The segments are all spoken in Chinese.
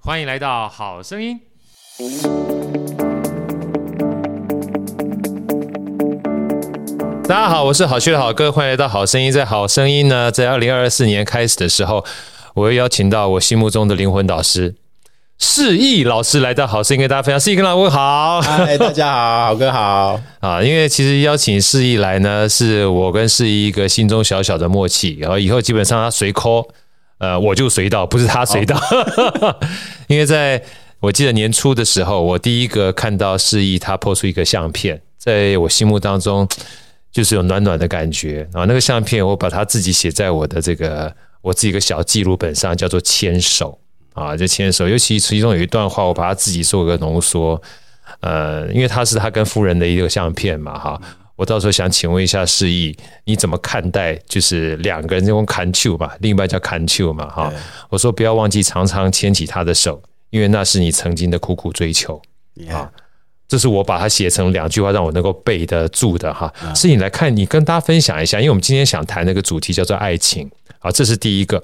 欢迎来到好声音。大家好，我是好趣的好哥，欢迎来到好声音。在好声音呢，在二零二四年开始的时候，我又邀请到我心目中的灵魂导师。释义老师来到好声音，跟大家分享。释义跟老师问好，嗨，大家好，好哥好 啊！因为其实邀请释义来呢，是我跟释义一个心中小小的默契。然后以后基本上他随 call，呃，我就随到，不是他随到。哦、因为在我记得年初的时候，我第一个看到示意他 po 出一个相片，在我心目当中就是有暖暖的感觉。然后那个相片，我把它自己写在我的这个我自己一个小记录本上，叫做牵手。啊，就牵手，尤其其中有一段话，我把它自己做个浓缩。呃，因为他是他跟夫人的一个相片嘛，哈。我到时候想请问一下士毅，你怎么看待就是两个人这种牵手嘛，另一半叫牵手嘛，哈。我说不要忘记常常牵起他的手，因为那是你曾经的苦苦追求啊。这是我把它写成两句话，让我能够背得住的哈。是你来看，你跟大家分享一下，因为我们今天想谈那个主题叫做爱情，啊，这是第一个。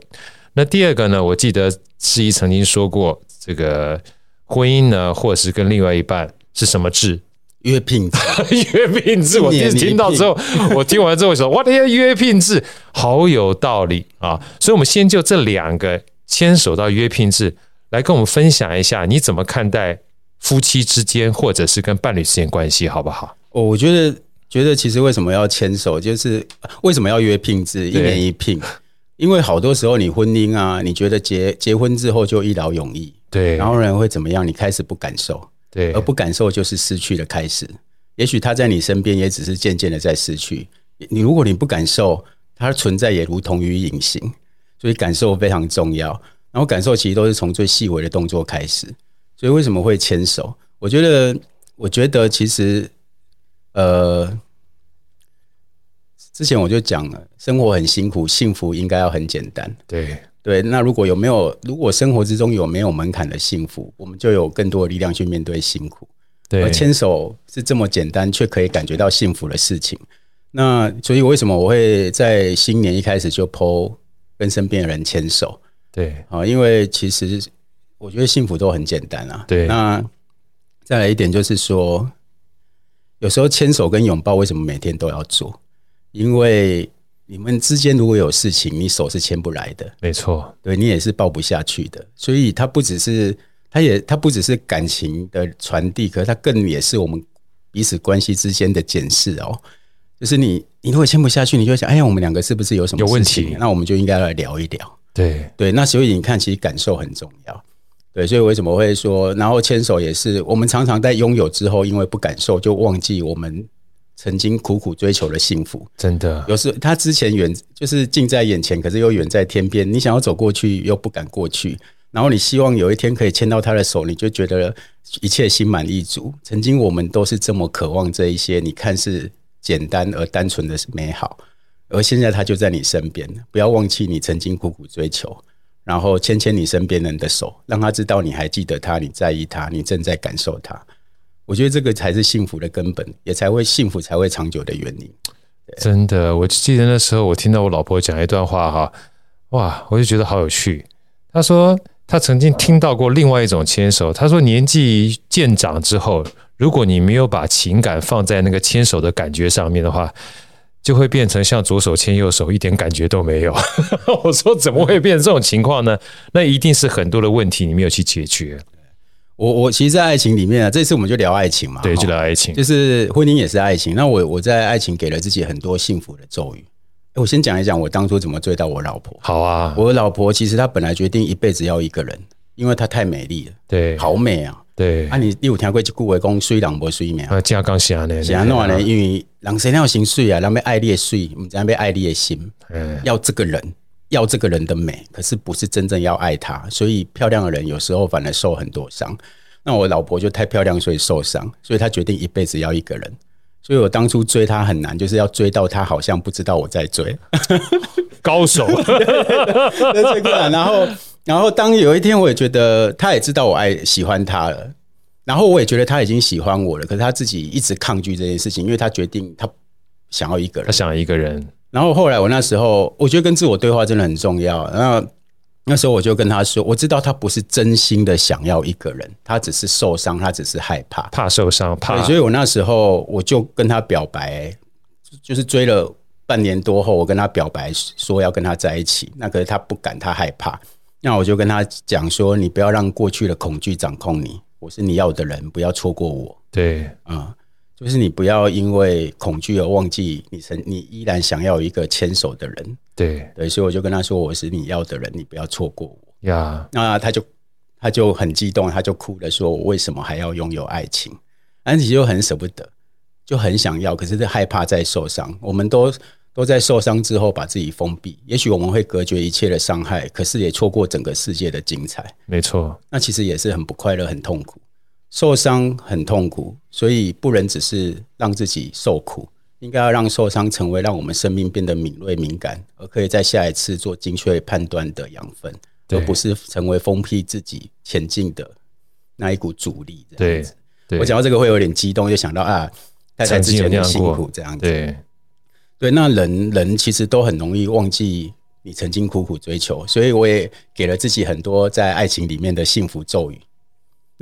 那第二个呢？我记得士毅曾经说过，这个婚姻呢，或者是跟另外一半是什么制？约聘制。约聘制。我第一次听到之后，我听完之后说：“哇，这些约聘制好有道理啊！”所以，我们先就这两个牵手到约聘制来跟我们分享一下，你怎么看待夫妻之间，或者是跟伴侣之间关系，好不好？哦，我觉得，觉得其实为什么要牵手，就是为什么要约聘制，一年一聘。因为好多时候你婚姻啊，你觉得结结婚之后就一劳永逸，对，然后人会怎么样？你开始不感受，对，而不感受就是失去的开始。也许他在你身边，也只是渐渐的在失去。你如果你不感受，它存在也如同于隐形，所以感受非常重要。然后感受其实都是从最细微的动作开始。所以为什么会牵手？我觉得，我觉得其实，呃。之前我就讲了，生活很辛苦，幸福应该要很简单。对对，那如果有没有，如果生活之中有没有门槛的幸福，我们就有更多的力量去面对辛苦。对，而牵手是这么简单却可以感觉到幸福的事情。那所以为什么我会在新年一开始就 po 跟身边的人牵手？对啊，因为其实我觉得幸福都很简单啊。对，那再来一点就是说，有时候牵手跟拥抱为什么每天都要做？因为你们之间如果有事情，你手是牵不来的，没错，对，你也是抱不下去的。所以它不只是，它也它不只是感情的传递，可是它更也是我们彼此关系之间的检视哦。就是你，你如果牵不下去，你就想，哎呀，我们两个是不是有什么事情？有问题？那我们就应该来聊一聊。对对，那所以你看，其实感受很重要。对，所以为什么会说，然后牵手也是，我们常常在拥有之后，因为不感受，就忘记我们。曾经苦苦追求的幸福，真的有时他之前远就是近在眼前，可是又远在天边。你想要走过去，又不敢过去。然后你希望有一天可以牵到他的手，你就觉得一切心满意足。曾经我们都是这么渴望这一些，你看似简单而单纯的美好，而现在他就在你身边。不要忘记你曾经苦苦追求，然后牵牵你身边人的手，让他知道你还记得他，你在意他，你正在感受他。我觉得这个才是幸福的根本，也才会幸福才会长久的原因。真的，我记得那时候我听到我老婆讲一段话哈，哇，我就觉得好有趣。她说她曾经听到过另外一种牵手，她说年纪渐长之后，如果你没有把情感放在那个牵手的感觉上面的话，就会变成像左手牵右手，一点感觉都没有。我说怎么会变成这种情况呢？那一定是很多的问题你没有去解决。我我其实，在爱情里面啊，这次我们就聊爱情嘛，对，就聊爱情，就是婚姻也是爱情。那我我在爱情给了自己很多幸福的咒语。我先讲一讲我当初怎么追到我老婆。好啊，我老婆其实她本来决定一辈子要一个人，因为她太美丽了，对，好美啊，对。啊，你你有听过一句话讲水人无水命啊？这样刚写的，写弄完呢，因为人生要心水啊，人要爱你的水，唔知要爱你的心，嗯，要这个人要这个人的美，可是不是真正要爱他，所以漂亮的人有时候反而受很多伤。那我老婆就太漂亮，所以受伤，所以她决定一辈子要一个人。所以我当初追她很难，就是要追到她好像不知道我在追，高手。最困难。然后，然后当有一天我也觉得她也知道我爱喜欢她了，然后我也觉得她已经喜欢我了，可是她自己一直抗拒这件事情，因为她决定她想要一个人，她想要一个人。然后后来我那时候，我觉得跟自我对话真的很重要。然后那时候我就跟他说，我知道他不是真心的想要一个人，他只是受伤，他只是害怕，怕受伤，怕。所以我那时候我就跟他表白，就是追了半年多后，我跟他表白说要跟他在一起。那可是他不敢，他害怕。那我就跟他讲说，你不要让过去的恐惧掌控你，我是你要的人，不要错过我。对，啊、嗯。就是你不要因为恐惧而忘记你曾你依然想要一个牵手的人，对对，所以我就跟他说，我是你要的人，你不要错过我呀。那他就他就很激动，他就哭了，说我为什么还要拥有爱情？安琪就很舍不得，就很想要，可是是害怕再受伤。我们都都在受伤之后把自己封闭，也许我们会隔绝一切的伤害，可是也错过整个世界的精彩。没错，那其实也是很不快乐，很痛苦。受伤很痛苦，所以不能只是让自己受苦，应该要让受伤成为让我们生命变得敏锐敏感，而可以在下一次做精确判断的养分，而不是成为封闭自己前进的那一股阻力。对，对，我讲到这个会有点激动，就想到啊，太太之前的辛苦这样子。对，对，那人人其实都很容易忘记你曾经苦苦追求，所以我也给了自己很多在爱情里面的幸福咒语。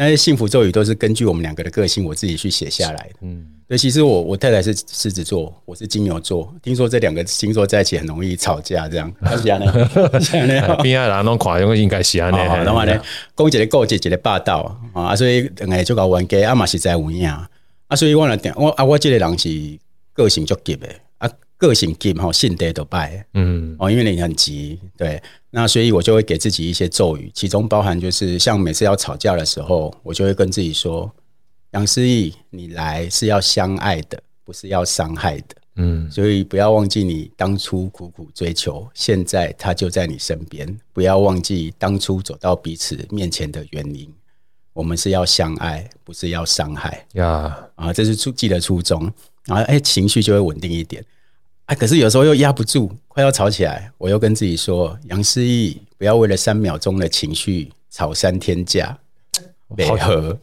那些幸福咒语都是根据我们两个的个性，我自己去写下来的。嗯，对，其实我我太太是狮子座，我是金牛座。听说这两个星座在一起很容易吵架，这样。是这样的，这样的。边啊，人拢看，因为应该是安尼。然后呢，讲一个够节，一个霸道啊，所以哎，就搞玩家啊嘛是在有影啊，所以我来点我啊，我这个人是个性就急的啊，个性急哈，性得都败。嗯，哦，因为你很急，对。那所以，我就会给自己一些咒语，其中包含就是，像每次要吵架的时候，我就会跟自己说：“杨思义，你来是要相爱的，不是要伤害的。”嗯，所以不要忘记你当初苦苦追求，现在他就在你身边。不要忘记当初走到彼此面前的原因，我们是要相爱，不是要伤害。呀，啊，这是初记得初衷，然后哎，情绪就会稳定一点。哎，可是有时候又压不住，快要吵起来，我又跟自己说：“杨思义，不要为了三秒钟的情绪吵三天架。”好合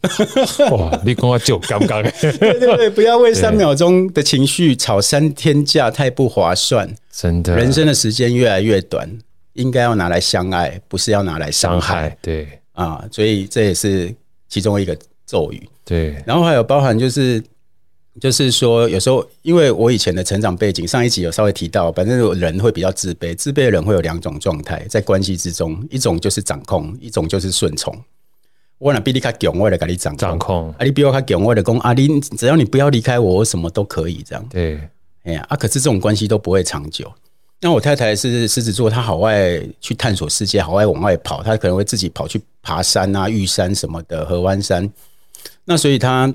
哇！你跟我就刚刚，对对对，不要为三秒钟的情绪吵三天架，太不划算。真的，人生的时间越来越短，应该要拿来相爱，不是要拿来伤害。对啊，所以这也是其中一个咒语。对，然后还有包含就是。就是说，有时候因为我以前的成长背景，上一集有稍微提到，反正人会比较自卑，自卑的人会有两种状态在关系之中，一种就是掌控，一种就是顺从。我那比你卡强，我来给你掌控。掌控。啊，你比我卡强，我来讲啊，你只要你不要离开我，我什么都可以这样。对，哎呀啊，可是这种关系都不会长久。那我太太是狮子座，她好爱去探索世界，好爱往外跑，她可能会自己跑去爬山啊、玉山什么的、河湾山。那所以她。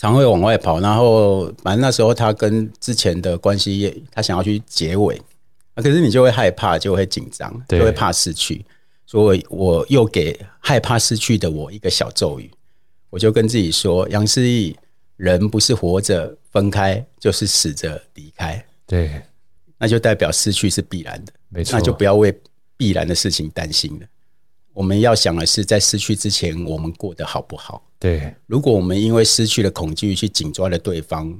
常会往外跑，然后反正那时候他跟之前的关系，他想要去结尾，可是你就会害怕，就会紧张，就会怕失去，所以我又给害怕失去的我一个小咒语，我就跟自己说：杨思义，人不是活着分开，就是死着离开，对，那就代表失去是必然的，没错，那就不要为必然的事情担心了。我们要想的是，在失去之前，我们过得好不好？对，如果我们因为失去了恐惧去紧抓了对方，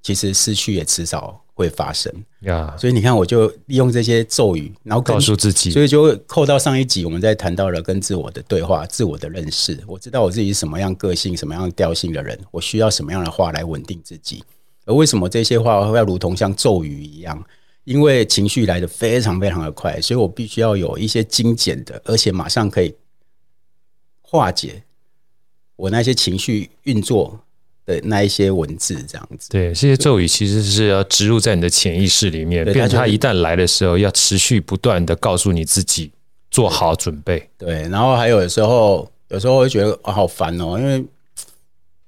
其实失去也迟早会发生呀。所以你看，我就利用这些咒语，然后告诉自己，所以就会扣到上一集我们在谈到了跟自我的对话、自我的认识。我知道我自己是什么样个性、什么样调性的人，我需要什么样的话来稳定自己。而为什么这些话会要如同像咒语一样？因为情绪来的非常非常的快，所以我必须要有一些精简的，而且马上可以化解我那些情绪运作的那一些文字，这样子。对，这些咒语其实是要植入在你的潜意识里面，变成它一旦来的时候，要持续不断的告诉你自己做好准备。对，然后还有的时候，有时候会觉得啊好烦哦，因为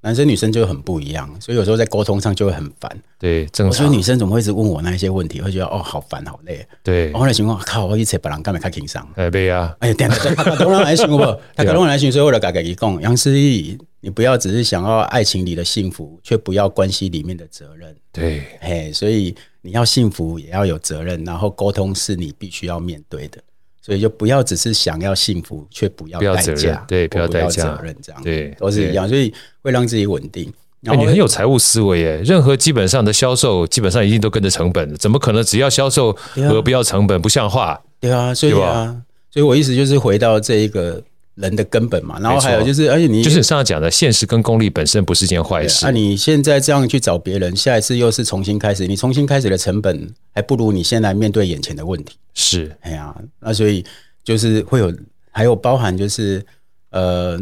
男生女生就很不一样，所以有时候在沟通上就会很烦。对，正常。我说女生怎么会一直问我那一些问题，会觉得哦，好烦，好累。对，后来情况靠，我一直把人干嘛开情商？哎，对呀。哎，等下，他搞来寻我，他搞来寻，所以为了改改一共，杨思义，你不要只是想要爱情里的幸福，却不要关系里面的责任。对，嘿，所以你要幸福也要有责任，然后沟通是你必须要面对的。所以就不要只是想要幸福，却不要代价，对，不要代价，责任这样，对，都是一样。所以会让自己稳定。那你很有财务思维耶，任何基本上的销售，基本上一定都跟着成本，怎么可能只要销售而不要成本？不像话。对啊，所以啊，所以我意思就是回到这一个。人的根本嘛，然后还有就是，而且你就是上次讲的，现实跟功利本身不是件坏事。那你现在这样去找别人，下一次又是重新开始，你重新开始的成本还不如你现在面对眼前的问题。是，哎呀，那所以就是会有，还有包含就是，呃，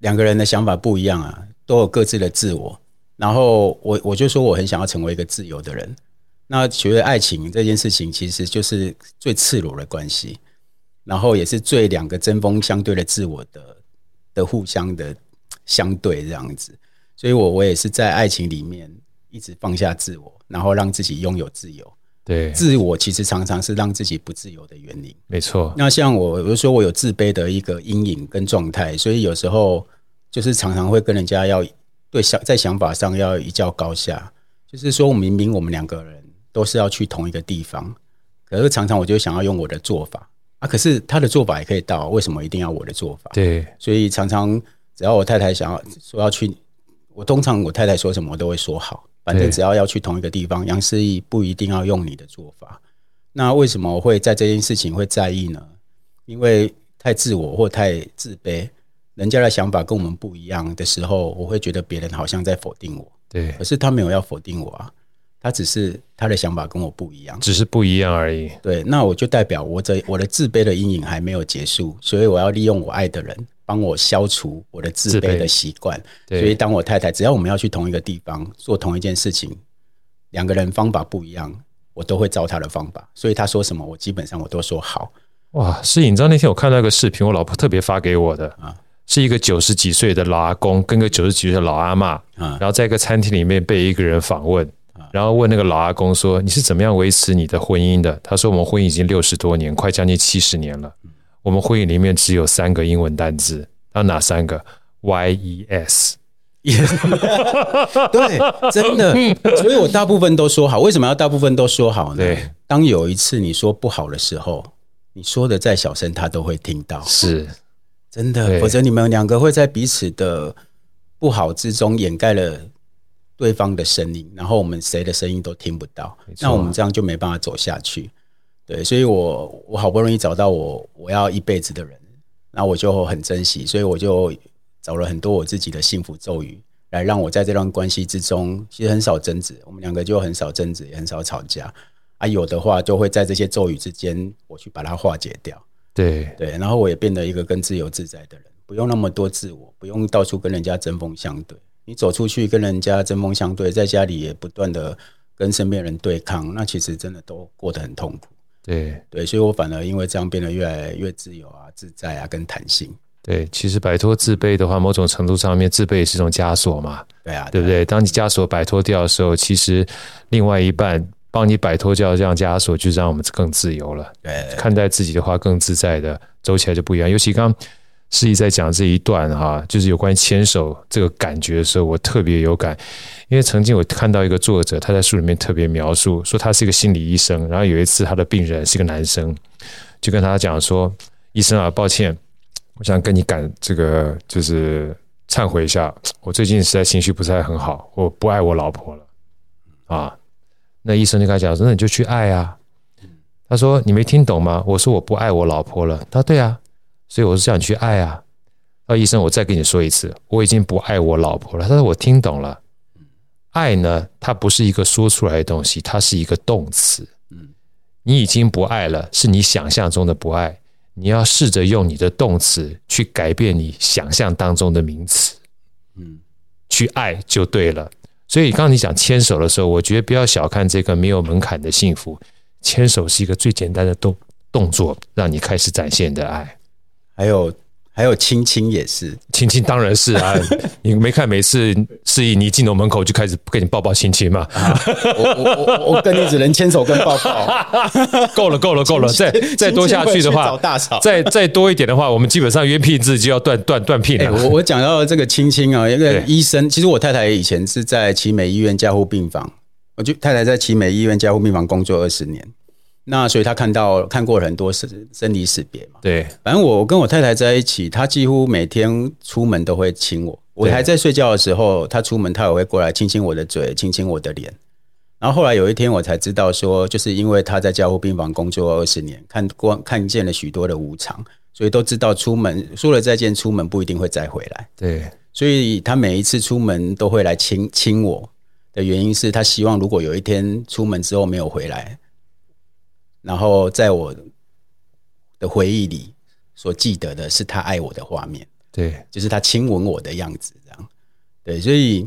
两个人的想法不一样啊，都有各自的自我。然后我我就说我很想要成为一个自由的人。那觉得爱情这件事情其实就是最赤裸的关系。然后也是最两个针锋相对的自我的的互相的相对这样子，所以我我也是在爱情里面一直放下自我，然后让自己拥有自由。对，自我其实常常是让自己不自由的原因。没错。那像我，比如说我有自卑的一个阴影跟状态，所以有时候就是常常会跟人家要对想在想法上要一较高下，就是说明明我们两个人都是要去同一个地方，可是常常我就想要用我的做法。啊，可是他的做法也可以到，为什么一定要我的做法？对，所以常常只要我太太想要说要去，我通常我太太说什么我都会说好，反正只要要去同一个地方，杨思义不一定要用你的做法。那为什么我会在这件事情会在意呢？因为太自我或太自卑，人家的想法跟我们不一样的时候，我会觉得别人好像在否定我。对，可是他没有要否定我啊。他只是他的想法跟我不一样，只是不一样而已。对，那我就代表我这我的自卑的阴影还没有结束，所以我要利用我爱的人帮我消除我的自卑的习惯。所以当我太太只要我们要去同一个地方做同一件事情，两个人方法不一样，我都会照他的方法。所以他说什么，我基本上我都说好。哇，是你知道那天我看到一个视频，我老婆特别发给我的啊，是一个九十几岁的老阿公跟个九十几岁的老阿嬷，然后在一个餐厅里面被一个人访问。然后问那个老阿公说：“你是怎么样维持你的婚姻的？”他说：“我们婚姻已经六十多年，快将近七十年了。我们婚姻里面只有三个英文单字，他哪三个？Y E S。对，真的。所以我大部分都说好。为什么要大部分都说好呢？对，当有一次你说不好的时候，你说的再小声，他都会听到。是，真的。否则你们两个会在彼此的不好之中掩盖了。”对方的声音，然后我们谁的声音都听不到，那我们这样就没办法走下去。对，所以我我好不容易找到我我要一辈子的人，那我就很珍惜，所以我就找了很多我自己的幸福咒语，来让我在这段关系之中，其实很少争执，我们两个就很少争执，也很少吵架啊。有的话就会在这些咒语之间，我去把它化解掉。对对，然后我也变得一个更自由自在的人，不用那么多自我，不用到处跟人家针锋相对。你走出去跟人家针锋相对，在家里也不断的跟身边人对抗，那其实真的都过得很痛苦。对对，所以我反而因为这样变得越来越自由啊、自在啊、跟弹性。对，其实摆脱自卑的话，某种程度上面，自卑也是一种枷锁嘛。对啊，对不对？当你枷锁摆脱掉的时候，其实另外一半帮你摆脱掉这样枷锁，就让我们更自由了。对，看待自己的话更自在的，走起来就不一样。尤其刚。思义在讲这一段哈，就是有关牵手这个感觉的时候，我特别有感，因为曾经我看到一个作者，他在书里面特别描述说，他是一个心理医生，然后有一次他的病人是一个男生，就跟他讲说：“医生啊，抱歉，我想跟你感这个就是忏悔一下，我最近实在情绪不是太很好，我不爱我老婆了啊。”那医生就跟他讲说：“那你就去爱啊。”他说：“你没听懂吗？我说我不爱我老婆了。”他说：“对啊。”所以我是叫你去爱啊！啊，医生，我再跟你说一次，我已经不爱我老婆了。他说我听懂了，爱呢，它不是一个说出来的东西，它是一个动词。嗯，你已经不爱了，是你想象中的不爱。你要试着用你的动词去改变你想象当中的名词。嗯，去爱就对了。所以刚刚你讲牵手的时候，我觉得不要小看这个没有门槛的幸福。牵手是一个最简单的动动作，让你开始展现的爱。还有还有青青也是，青青当然是啊，你没看每次示意你进楼门口就开始跟你抱抱亲亲嘛？啊、我我我我跟你只能牵手跟抱抱，够了够了够了，再再多下去的话，再再多一点的话，我们基本上约聘制就要断断断聘了。我我讲到这个青青啊，一个医生，其实我太太以前是在奇美医院加护病房，我就太太在奇美医院加护病房工作二十年。那所以他看到看过很多生生离死别嘛，对，反正我跟我太太在一起，他几乎每天出门都会亲我。我还在睡觉的时候，他出门他也会过来亲亲我的嘴，亲亲我的脸。然后后来有一天我才知道说，就是因为他在加护病房工作二十年，看过看见了许多的无常，所以都知道出门说了再见，出门不一定会再回来。对，所以他每一次出门都会来亲亲我的原因是他希望如果有一天出门之后没有回来。然后在我的回忆里，所记得的是他爱我的画面，对，就是他亲吻我的样子，这样，对，所以，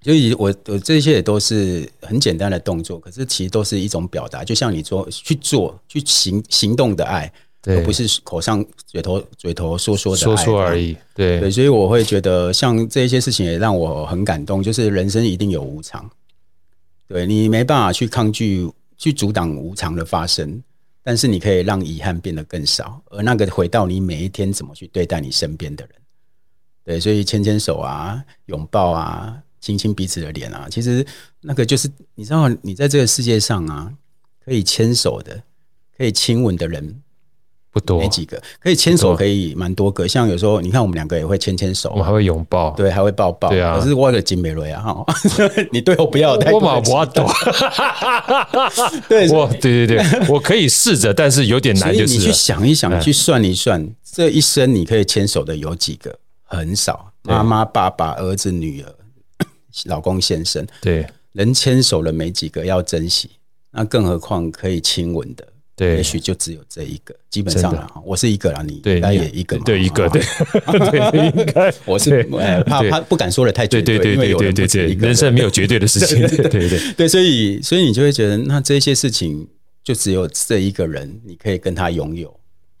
所以我我这些也都是很简单的动作，可是其实都是一种表达，就像你说去做、去行行动的爱，对，而不是口上嘴头嘴头说说的说说而已，对，对，所以我会觉得像这些事情也让我很感动，就是人生一定有无常，对，你没办法去抗拒。去阻挡无常的发生，但是你可以让遗憾变得更少，而那个回到你每一天怎么去对待你身边的人，对，所以牵牵手啊，拥抱啊，亲亲彼此的脸啊，其实那个就是你知道，你在这个世界上啊，可以牵手的，可以亲吻的人。不多，没几个可以牵手，可以蛮多个。像有时候你看，我们两个也会牵牵手，我们还会拥抱，对，还会抱抱。对啊，可是我的金美瑞啊，哈，你对我不要太多。我嘛不懂。对，我对对对，我可以试着，但是有点难。就是你去想一想，去算一算，这一生你可以牵手的有几个？很少。妈妈、爸爸、儿子、女儿、老公、先生，对，能牵手的没几个，要珍惜。那更何况可以亲吻的。对，也许就只有这一个，基本上了。我是一个啦，你应该也一个嘛，对一个，对，对，应该。我是怕怕不敢说的太绝对，对对对对对对，人生没有绝对的事情，对对对。所以所以你就会觉得，那这些事情就只有这一个人，你可以跟他拥有，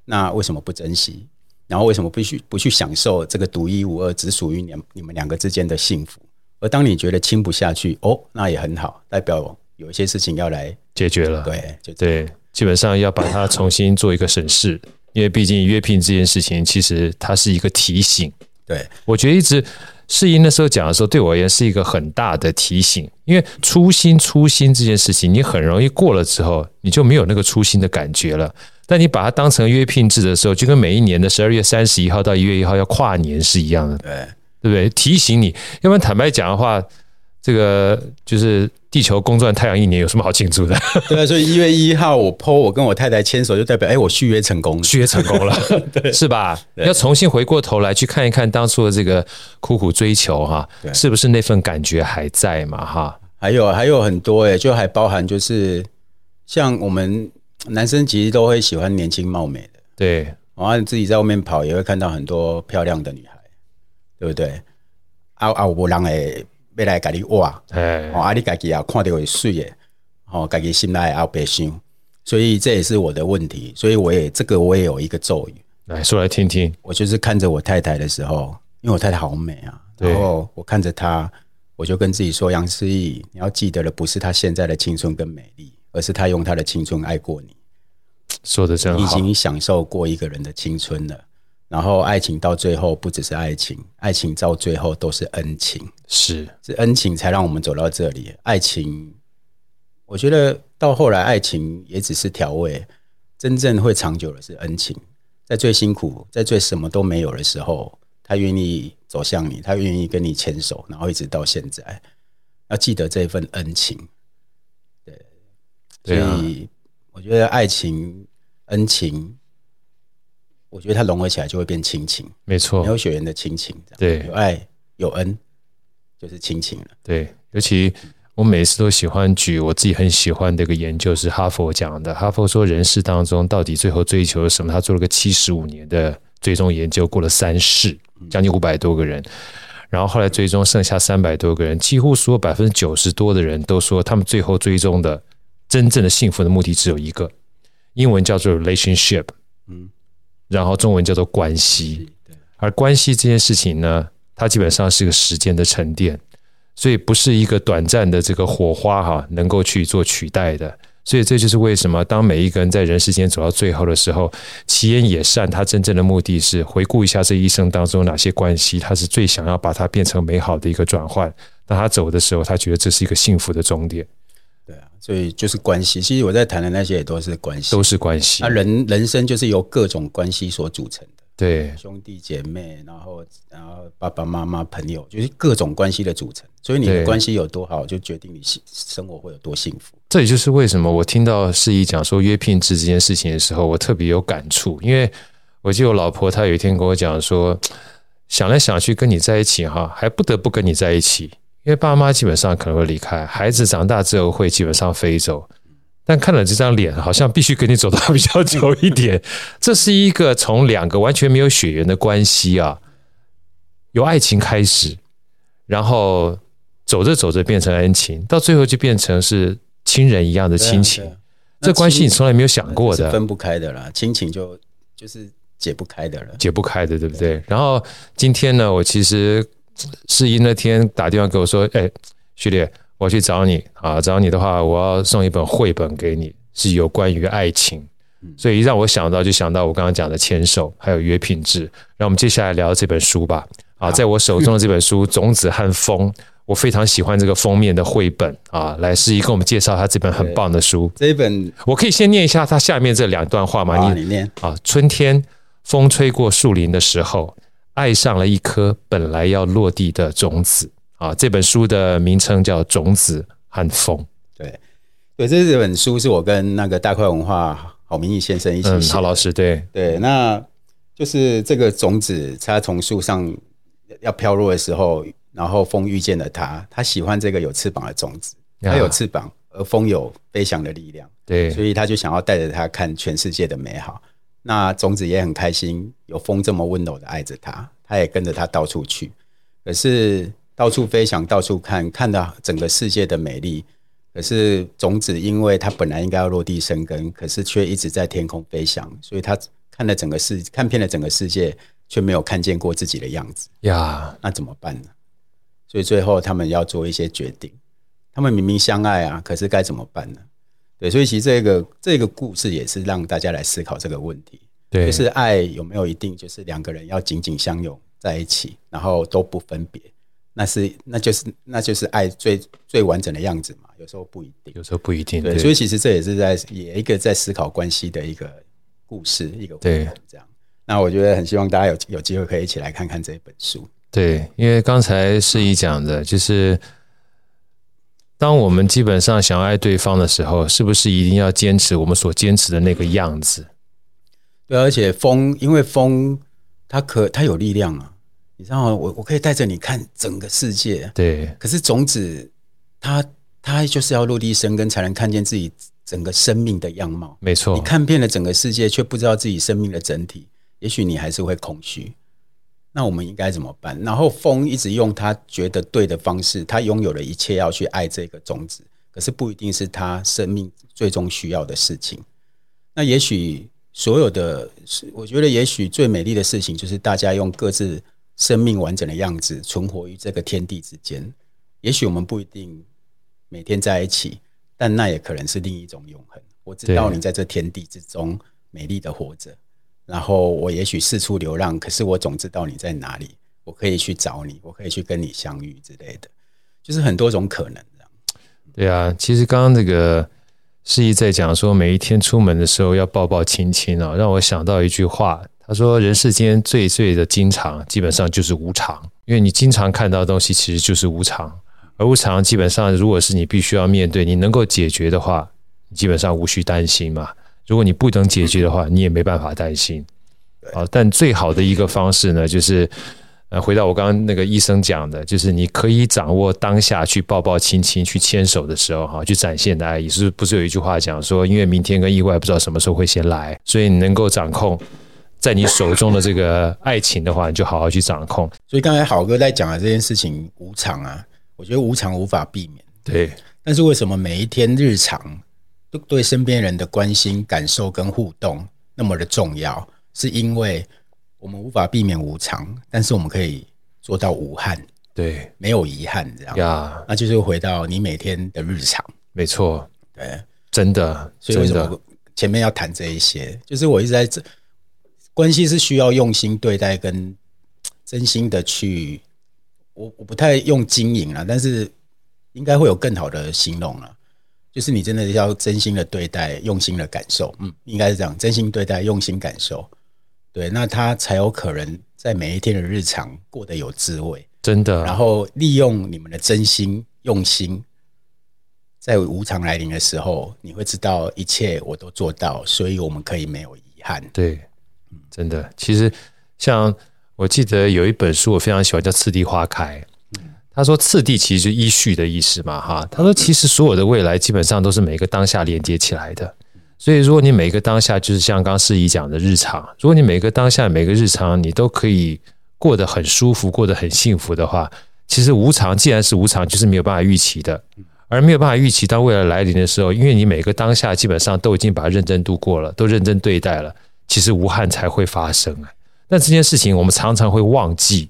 那为什么不珍惜？然后为什么不去不去享受这个独一无二、只属于你你们两个之间的幸福？而当你觉得亲不下去，哦，那也很好，代表有一些事情要来解决了，对，就对。基本上要把它重新做一个审视，因为毕竟约聘这件事情，其实它是一个提醒。对，我觉得一直世英那时候讲的时候，对我而言是一个很大的提醒。因为初心，初心这件事情，你很容易过了之后，你就没有那个初心的感觉了。但你把它当成约聘制的时候，就跟每一年的十二月三十一号到一月一号要跨年是一样的。对，对不对？提醒你，要不然坦白讲的话。这个就是地球公转太阳一年，有什么好庆祝的？对啊，所以一月一号我 po 我跟我太太牵手，就代表哎，我续约成功了，续约成功了，对，是吧？要重新回过头来去看一看当初的这个苦苦追求哈，是不是那份感觉还在嘛？哈，还有还有很多哎，就还包含就是像我们男生其实都会喜欢年轻貌美的，对，然后自己在外面跑也会看到很多漂亮的女孩，对不对？啊啊，我让哎。要来给你挖，哦，啊，你家己也看到会水的，哦，家己心内也白想，所以这也是我的问题，所以我也这个我也有一个咒语，来说来听听。我就是看着我太太的时候，因为我太太好美啊，然后我看着她，我就跟自己说：杨思义，你要记得的不是她现在的青春跟美丽，而是她用她的青春爱过你。说的真好，已经享受过一个人的青春了。然后爱情到最后不只是爱情，爱情到最后都是恩情，是是恩情才让我们走到这里。爱情，我觉得到后来爱情也只是调味，真正会长久的是恩情。在最辛苦，在最什么都没有的时候，他愿意走向你，他愿意跟你牵手，然后一直到现在，要记得这份恩情。对，所以我觉得爱情、恩情。我觉得它融合起来就会变亲情，没错，没有血缘的亲情，对，有爱有恩就是亲情了。对，尤其我每次都喜欢举我自己很喜欢的一个研究，是哈佛讲的。哈佛说人世当中到底最后追求什么？他做了个七十五年的追踪研究，过了三世，将近五百多个人，然后后来追踪剩下三百多个人，几乎所有百分之九十多的人都说，他们最后追踪的真正的幸福的目的只有一个，英文叫做 relationship。嗯。然后中文叫做关系。而关系这件事情呢，它基本上是个时间的沉淀，所以不是一个短暂的这个火花哈能够去做取代的。所以这就是为什么，当每一个人在人世间走到最后的时候，其言也善，他真正的目的是回顾一下这一生当中哪些关系，他是最想要把它变成美好的一个转换。当他走的时候，他觉得这是一个幸福的终点。对啊，所以就是关系。其实我在谈的那些也都是关系，都是关系。他人人生就是由各种关系所组成的。对，兄弟姐妹，然后然后爸爸妈妈、朋友，就是各种关系的组成。所以你的关系有多好，就决定你幸生活会有多幸福。这也就是为什么我听到世怡讲说约聘制这件事情的时候，我特别有感触。因为我记得我老婆她有一天跟我讲说，想来想去跟你在一起哈，还不得不跟你在一起，因为爸妈基本上可能会离开，孩子长大之后会基本上飞走。但看了这张脸，好像必须跟你走到比较久一点。这是一个从两个完全没有血缘的关系啊，由爱情开始，然后走着走着变成恩情，到最后就变成是亲人一样的亲情。啊啊、这关系你从来没有想过的，分不开的啦，亲情就就是解不开的了，解不开的，对不对？对，然后今天呢，我其实士仪那天打电话给我说：“哎，徐烈。”我去找你啊！找你的话，我要送一本绘本给你，是有关于爱情，所以一让我想到，就想到我刚刚讲的牵手，还有约品质。让我们接下来聊这本书吧。啊，在我手中的这本书《种子和风》，我非常喜欢这个封面的绘本啊。来，士仪跟我们介绍他这本很棒的书。这一本我可以先念一下它下面这两段话吗？你念啊。春天风吹过树林的时候，爱上了一颗本来要落地的种子。啊，这本书的名称叫《种子和风》。对，对，这这本书是我跟那个大块文化郝明义先生一起写。郝、嗯、老师，对对，那就是这个种子，它从树上要飘落的时候，然后风遇见了它，它喜欢这个有翅膀的种子，它有翅膀，而风有飞翔的力量，对，所以他就想要带着它看全世界的美好。那种子也很开心，有风这么温柔的爱着它，它也跟着它到处去，可是。到处飞翔，到处看，看到整个世界的美丽。可是种子，因为它本来应该要落地生根，可是却一直在天空飞翔，所以它看了整个世，看遍了整个世界，却没有看见过自己的样子呀。那怎么办呢？所以最后他们要做一些决定。他们明明相爱啊，可是该怎么办呢？对，所以其实这个这个故事也是让大家来思考这个问题。对，就是爱有没有一定，就是两个人要紧紧相拥在一起，然后都不分别。那是，那就是，那就是爱最最完整的样子嘛。有时候不一定，有时候不一定。对，所以其实这也是在也一个在思考关系的一个故事，一个对这样。那我觉得很希望大家有有机会可以一起来看看这一本书。对，因为刚才士仪讲的就是，当我们基本上想要爱对方的时候，是不是一定要坚持我们所坚持的那个样子？对，而且风，因为风它可它有力量啊。你知道，我我可以带着你看整个世界，对。可是种子，它它就是要落地生根，才能看见自己整个生命的样貌。没错，你看遍了整个世界，却不知道自己生命的整体，也许你还是会空虚。那我们应该怎么办？然后风一直用他觉得对的方式，他拥有了一切要去爱这个种子，可是不一定是他生命最终需要的事情。那也许所有的，我觉得也许最美丽的事情，就是大家用各自。生命完整的样子，存活于这个天地之间。也许我们不一定每天在一起，但那也可能是另一种永恒。我知道你在这天地之中美丽的活着，然后我也许四处流浪，可是我总知道你在哪里，我可以去找你，我可以去跟你相遇之类的，就是很多种可能这样。对啊，其实刚刚那个士仪在讲说，每一天出门的时候要抱抱亲亲啊，让我想到一句话。他说：“人世间最最的经常，基本上就是无常。因为你经常看到的东西，其实就是无常。而无常，基本上如果是你必须要面对，你能够解决的话，基本上无需担心嘛。如果你不能解决的话，你也没办法担心。好，但最好的一个方式呢，就是呃，回到我刚刚那个医生讲的，就是你可以掌握当下去抱抱亲亲、去牵手的时候，哈，去展现的爱意。是不是有一句话讲说，因为明天跟意外不知道什么时候会先来，所以你能够掌控。”在你手中的这个爱情的话，你就好好去掌控。所以刚才好哥在讲的这件事情无常啊，我觉得无常无法避免。对，但是为什么每一天日常都对身边人的关心、感受跟互动那么的重要？是因为我们无法避免无常，但是我们可以做到无憾，对，没有遗憾，这样呀，那就是回到你每天的日常，没错，对，真的，所以为什么前面要谈这一些？就是我一直在这关系是需要用心对待跟真心的去，我我不太用经营了，但是应该会有更好的形容了。就是你真的要真心的对待，用心的感受，嗯，应该是这样，真心对待，用心感受，对，那他才有可能在每一天的日常过得有滋味，真的。然后利用你们的真心用心，在无常来临的时候，你会知道一切我都做到，所以我们可以没有遗憾。对，真的。其实像我记得有一本书我非常喜欢，叫《次第花开》。他说：“次第其实就是依序的意思嘛，哈。他说，其实所有的未来基本上都是每个当下连接起来的。所以，如果你每个当下就是像刚刚士怡讲的日常，如果你每个当下每个日常你都可以过得很舒服，过得很幸福的话，其实无常既然是无常，就是没有办法预期的。而没有办法预期当未来来临的时候，因为你每个当下基本上都已经把它认真度过了，都认真对待了，其实无憾才会发生啊。但这件事情我们常常会忘记。”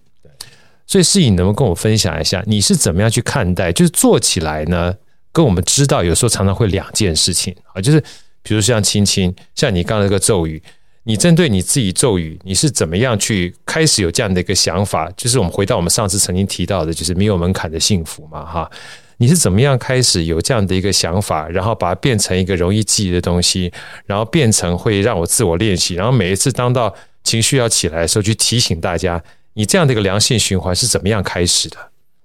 所以，士怡，能不能跟我分享一下，你是怎么样去看待？就是做起来呢，跟我们知道有时候常常会两件事情啊，就是比如像青青，像你刚刚那个咒语，你针对你自己咒语，你是怎么样去开始有这样的一个想法？就是我们回到我们上次曾经提到的，就是没有门槛的幸福嘛，哈，你是怎么样开始有这样的一个想法，然后把它变成一个容易记忆的东西，然后变成会让我自我练习，然后每一次当到情绪要起来的时候，去提醒大家。你这样的一个良性循环是怎么样开始的？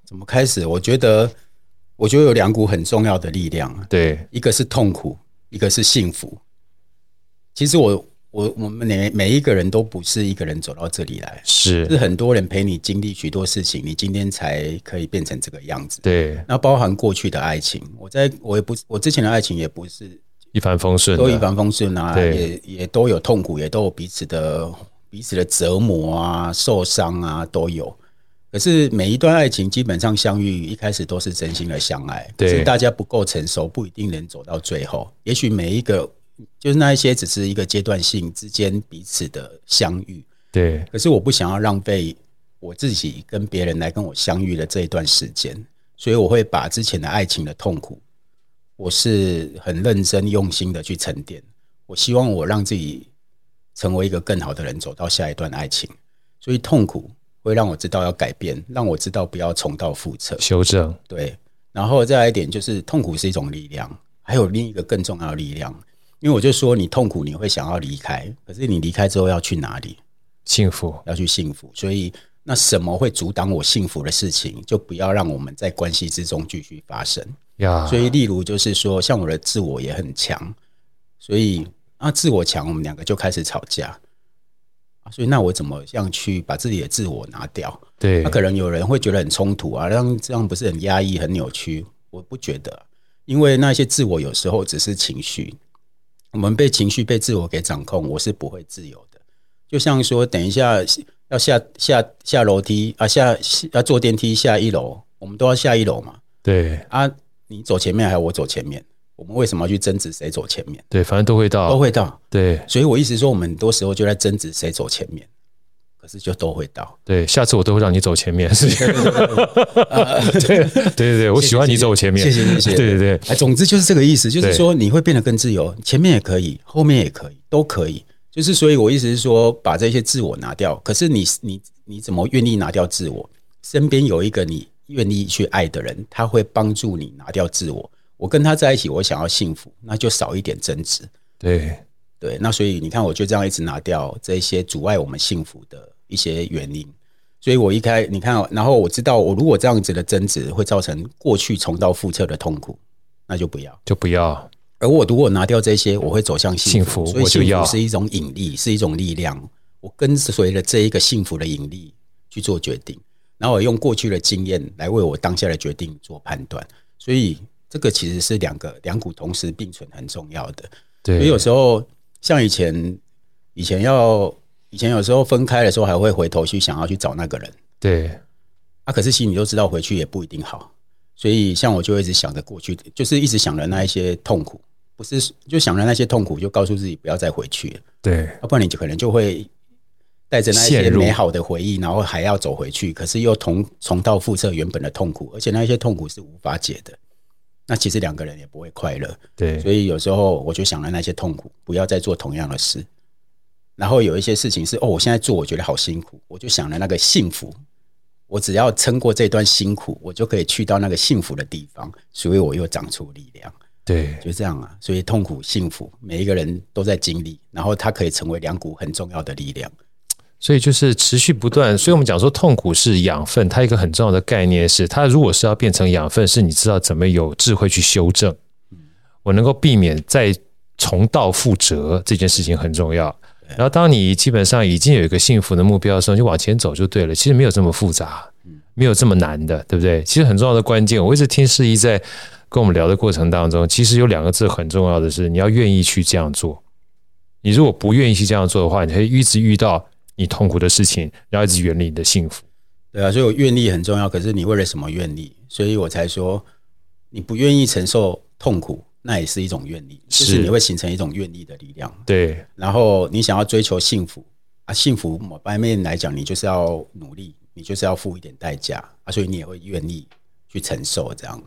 怎么开始？我觉得，我觉得有两股很重要的力量。对，一个是痛苦，一个是幸福。其实我我我们每每一个人都不是一个人走到这里来，是是很多人陪你经历许多事情，你今天才可以变成这个样子。对，那包含过去的爱情，我在我也不我之前的爱情也不是一帆风顺，都一帆风顺啊，也也都有痛苦，也都有彼此的。彼此的折磨啊、受伤啊都有，可是每一段爱情基本上相遇一开始都是真心的相爱，对，是大家不够成熟，不一定能走到最后。也许每一个就是那一些只是一个阶段性之间彼此的相遇，对。可是我不想要浪费我自己跟别人来跟我相遇的这一段时间，所以我会把之前的爱情的痛苦，我是很认真用心的去沉淀。我希望我让自己。成为一个更好的人，走到下一段爱情，所以痛苦会让我知道要改变，让我知道不要重蹈覆辙，修正。对，然后再来一点，就是痛苦是一种力量，还有另一个更重要的力量，因为我就说你痛苦，你会想要离开，可是你离开之后要去哪里？幸福，要去幸福。所以那什么会阻挡我幸福的事情，就不要让我们在关系之中继续发生。呀，所以例如就是说，像我的自我也很强，所以。那自我强，我们两个就开始吵架，所以那我怎么样去把自己的自我拿掉？对，那可能有人会觉得很冲突啊，让这样不是很压抑、很扭曲？我不觉得，因为那些自我有时候只是情绪，我们被情绪、被自我给掌控，我是不会自由的。就像说，等一下要下下下楼梯啊，下要坐电梯下一楼，我们都要下一楼嘛？对啊，你走前面还是我走前面？我们为什么要去争执谁走前面？对，反正都会到，都会到。对，所以我意思说，我们很多时候就在争执谁走前面，可是就都会到。对，下次我都会让你走前面。是，对对对，我喜欢你走前面。谢谢谢谢。对对对，哎，总之就是这个意思，就是说你会变得更自由，前面也可以，后面也可以，都可以。就是所以，我意思是说，把这些自我拿掉。可是你你你怎么愿意拿掉自我？身边有一个你愿意去爱的人，他会帮助你拿掉自我。我跟他在一起，我想要幸福，那就少一点争执。对对，那所以你看，我就这样一直拿掉这些阻碍我们幸福的一些原因。所以我一开，你看，然后我知道，我如果这样子的争执会造成过去重蹈覆辙的痛苦，那就不要，就不要。而我如果拿掉这些，我会走向幸福。幸福，所以幸福是一种引力，是一种力量。我跟随着这一个幸福的引力去做决定，然后我用过去的经验来为我当下的决定做判断。所以。这个其实是两个两股同时并存很重要的，对。所以有时候像以前，以前要以前有时候分开的时候，还会回头去想要去找那个人，对。啊，可是心里都知道回去也不一定好，所以像我就一直想着过去，就是一直想着那一些痛苦，不是就想着那些痛苦，就告诉自己不要再回去了。对，要不然你就可能就会带着那些美好的回忆，然后还要走回去，可是又同重蹈覆辙原本的痛苦，而且那些痛苦是无法解的。那其实两个人也不会快乐。对，所以有时候我就想了那些痛苦，不要再做同样的事。然后有一些事情是哦，我现在做我觉得好辛苦，我就想了那个幸福。我只要撑过这段辛苦，我就可以去到那个幸福的地方，所以我又长出力量。对，就这样啊。所以痛苦、幸福，每一个人都在经历，然后它可以成为两股很重要的力量。所以就是持续不断。所以我们讲说，痛苦是养分。它一个很重要的概念是，它如果是要变成养分，是你知道怎么有智慧去修正。我能够避免再重蹈覆辙，这件事情很重要。然后，当你基本上已经有一个幸福的目标的时候，就往前走就对了。其实没有这么复杂，没有这么难的，对不对？其实很重要的关键，我一直听世一在跟我们聊的过程当中，其实有两个字很重要的是，你要愿意去这样做。你如果不愿意去这样做的话，你会一直遇到你痛苦的事情，然后一直远离你的幸福。对啊，所以我愿力很重要。可是你为了什么愿力？所以我才说你不愿意承受痛苦。那也是一种愿力，就是你会形成一种愿力的力量。对，然后你想要追求幸福啊，幸福某方面来讲，你就是要努力，你就是要付一点代价啊，所以你也会愿意去承受这样。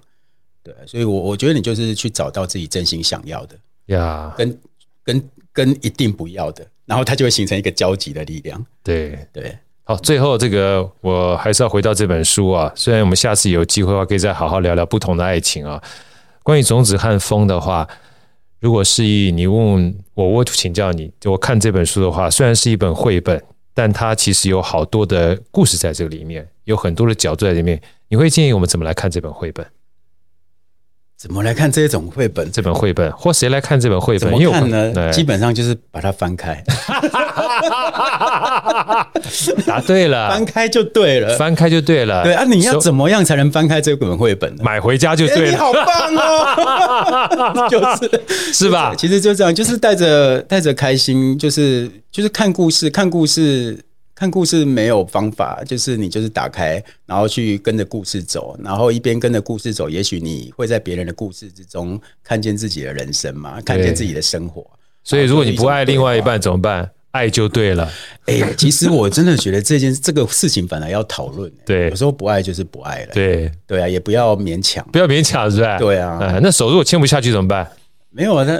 对，所以我我觉得你就是去找到自己真心想要的呀，跟跟跟一定不要的，然后它就会形成一个交集的力量。对对，好，最后这个我还是要回到这本书啊，虽然我们下次有机会的话，可以再好好聊聊不同的爱情啊。关于种子和风的话，如果是一你问我，我请教你，我看这本书的话，虽然是一本绘本，但它其实有好多的故事在这个里面，有很多的角度在里面。你会建议我们怎么来看这本绘本？怎么来看这种绘本？这本绘本，或谁来看这本绘本？怎么看呢？基本上就是把它翻开。答对了，翻开就对了，翻开就对了。对啊，你要怎么样才能翻开这本绘本呢？买回家就对了。你好棒哦！就是是吧？其实就这样，就是带着带着开心，就是就是看故事，看故事。看故事没有方法，就是你就是打开，然后去跟着故事走，然后一边跟着故事走，也许你会在别人的故事之中看见自己的人生嘛，看见自己的生活。所以，如果你不爱另外一半怎么办？爱就对了。哎、欸，其实我真的觉得这件这个事情本来要讨论。对，有时候不爱就是不爱了。对，对啊，也不要勉强，不要勉强，是吧？对啊。那手如果牵不下去怎么办？没有啊，那。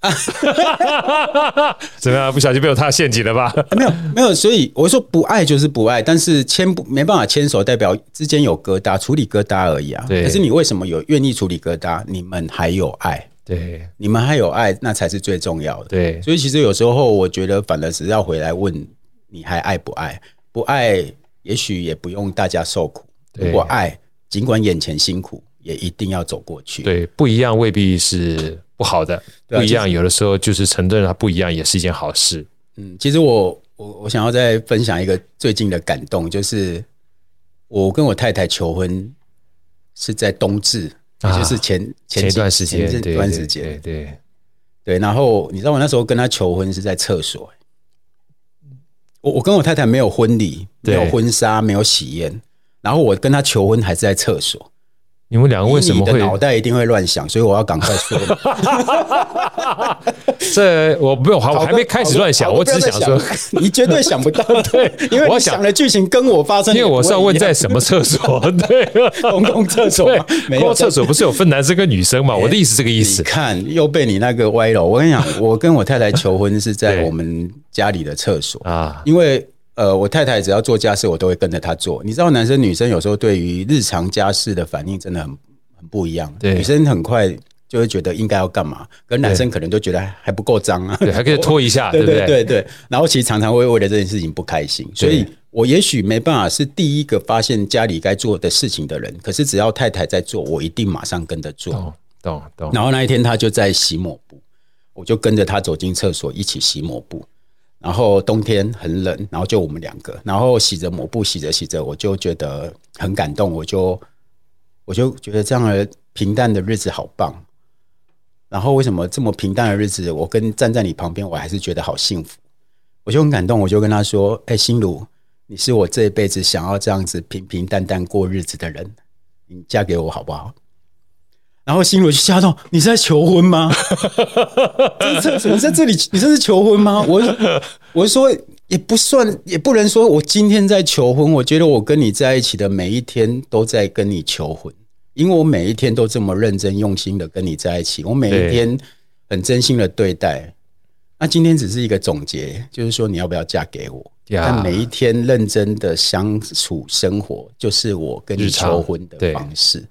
啊，怎么样？不小心被我踏陷阱了吧？没有，没有。所以我说不爱就是不爱，但是牵不没办法牵手，代表之间有疙瘩，处理疙瘩而已啊。对。可是你为什么有愿意处理疙瘩？你们还有爱，对，你们还有爱，那才是最重要的。对。所以其实有时候我觉得，反而是要回来问你还爱不爱？不爱，也许也不用大家受苦。如果爱，尽管眼前辛苦，也一定要走过去。对，不一样未必是。不好的，不一样，有的时候就是承认它不一样，也是一件好事。嗯，其实我我我想要再分享一个最近的感动，就是我跟我太太求婚是在冬至，也就是前前一段时间，前一段时间，对对对。然后你知道我那时候跟她求婚是在厕所，我我跟我太太没有婚礼，没有婚纱，没有喜宴，然后我跟她求婚还是在厕所。你们两个为什么会？脑袋一定会乱想，所以我要赶快说。这我没有，我还没开始乱想，我只是想说，你绝对想不到，对，因为我想的剧情跟我发生，因为我是要问在什么厕所，对，公共厕所，公共厕所不是有分男生跟女生嘛？我的意思这个意思。看又被你那个歪了。我跟你讲，我跟我太太求婚是在我们家里的厕所啊，因为。呃，我太太只要做家事，我都会跟着她做。你知道，男生女生有时候对于日常家事的反应真的很很不一样。对，女生很快就会觉得应该要干嘛，可是男生可能都觉得还不够脏啊，对，还可以 拖一下，对不对对对。然后其实常常会为了这件事情不开心，所以我也许没办法是第一个发现家里该做的事情的人，可是只要太太在做，我一定马上跟着做。懂懂懂。然后那一天她就在洗抹布，我就跟着她走进厕所一起洗抹布。然后冬天很冷，然后就我们两个，然后洗着抹布，洗着洗着，我就觉得很感动，我就我就觉得这样的平淡的日子好棒。然后为什么这么平淡的日子，我跟站在你旁边，我还是觉得好幸福？我就很感动，我就跟他说：“哎，心如，你是我这一辈子想要这样子平平淡淡过日子的人，你嫁给我好不好？”然后心如就吓到，你是在求婚吗？这这你在这里，你这是求婚吗？我我说也不算，也不能说我今天在求婚。我觉得我跟你在一起的每一天都在跟你求婚，因为我每一天都这么认真用心的跟你在一起，我每一天很真心的对待。那今天只是一个总结，就是说你要不要嫁给我？但每一天认真的相处生活，就是我跟你求婚的方式。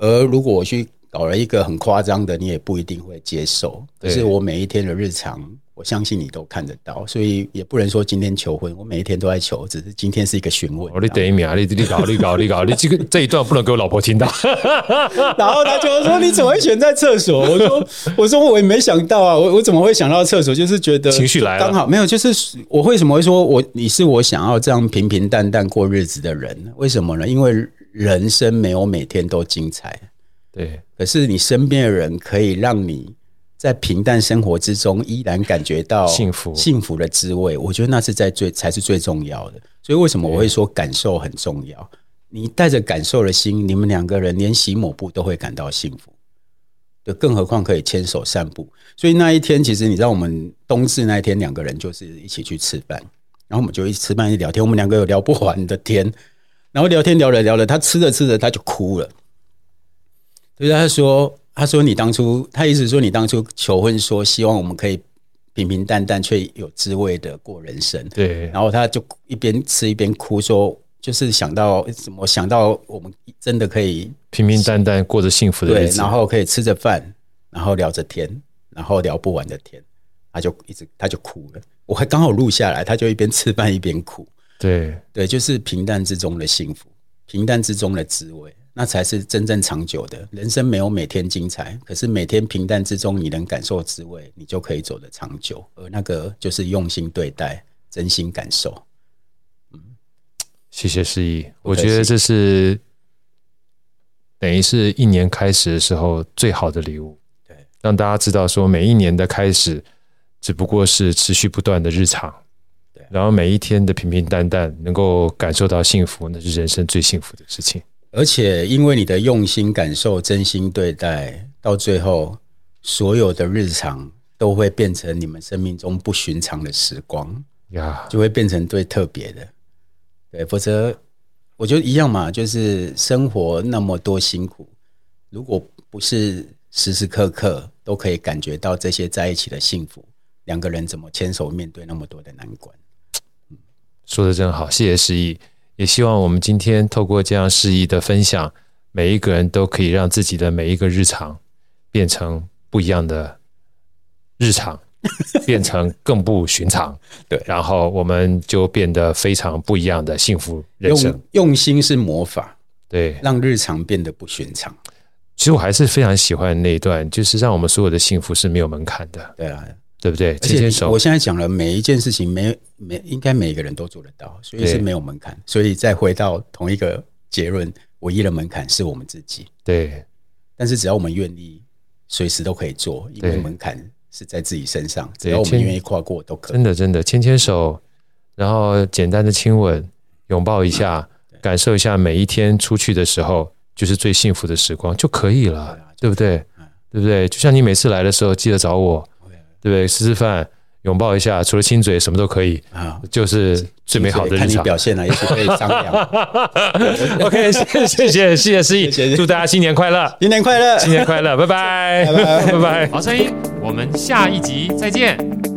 而如果我去搞了一个很夸张的，你也不一定会接受。可是我每一天的日常，我相信你都看得到，所以也不能说今天求婚，我每一天都在求，只是今天是一个询问。你等一秒，你你搞，你搞，你搞，你这个这一段不能给我老婆听到。然后他就说：“你怎么会选在厕所？”我说：“我说我也没想到啊，我我怎么会想到厕所？就是觉得情绪来了，刚好没有。就是我为什么会说我你是我想要这样平平淡淡过日子的人？为什么呢？因为。人生没有每天都精彩，对。可是你身边的人可以让你在平淡生活之中依然感觉到幸福、幸福的滋味。我觉得那是在最才是最重要的。所以为什么我会说感受很重要？你带着感受的心，你们两个人连洗抹布都会感到幸福，就更何况可以牵手散步。所以那一天，其实你知道，我们冬至那一天，两个人就是一起去吃饭，然后我们就一起吃饭一起聊天，我们两个有聊不完的天。然后聊天聊着聊着，他吃着吃着他就哭了。就是他说：“他说你当初，他意思说你当初求婚说希望我们可以平平淡淡却有滋味的过人生。”对。然后他就一边吃一边哭，说：“就是想到什么想到我们真的可以平平淡淡过着幸福的日子，对，然后可以吃着饭，然后聊着天，然后聊不完的天，他就一直他就哭了。我还刚好录下来，他就一边吃饭一边哭。”对对，就是平淡之中的幸福，平淡之中的滋味，那才是真正长久的。人生没有每天精彩，可是每天平淡之中，你能感受滋味，你就可以走得长久。而那个就是用心对待，真心感受。嗯，谢谢诗意，我觉得这是等于是一年开始的时候最好的礼物。对，让大家知道说，每一年的开始只不过是持续不断的日常。然后每一天的平平淡淡，能够感受到幸福，那是人生最幸福的事情。而且因为你的用心感受、真心对待，到最后所有的日常都会变成你们生命中不寻常的时光呀，就会变成最特别的。对，否则我觉得一样嘛，就是生活那么多辛苦，如果不是时时刻刻都可以感觉到这些在一起的幸福，两个人怎么牵手面对那么多的难关？说的真好，谢谢诗意。也希望我们今天透过这样诗意的分享，每一个人都可以让自己的每一个日常变成不一样的日常，变成更不寻常。对，然后我们就变得非常不一样的幸福人生。用，用心是魔法，对，让日常变得不寻常。其实我还是非常喜欢那一段，就是让我们所有的幸福是没有门槛的。对啊。对不对？牵牵手。我现在讲了每一件事情，每每应该每个人都做得到，所以是没有门槛。所以再回到同一个结论，唯一的门槛是我们自己。对，但是只要我们愿意，随时都可以做，因为门槛是在自己身上。只要我们愿意跨过，都可以。真的，真的，牵牵手，然后简单的亲吻，拥抱一下，感受一下每一天出去的时候，就是最幸福的时光就可以了，对不对？对不对？就像你每次来的时候，记得找我。对不对？吃吃饭，拥抱一下，除了亲嘴，什么都可以啊，就是最美好的日常。看你表现了，也许可以商量。OK，谢谢谢谢谢谢诗意，祝大家新年快乐，新年快乐，新年快乐，拜拜，拜拜，拜拜。好声音，我们下一集再见。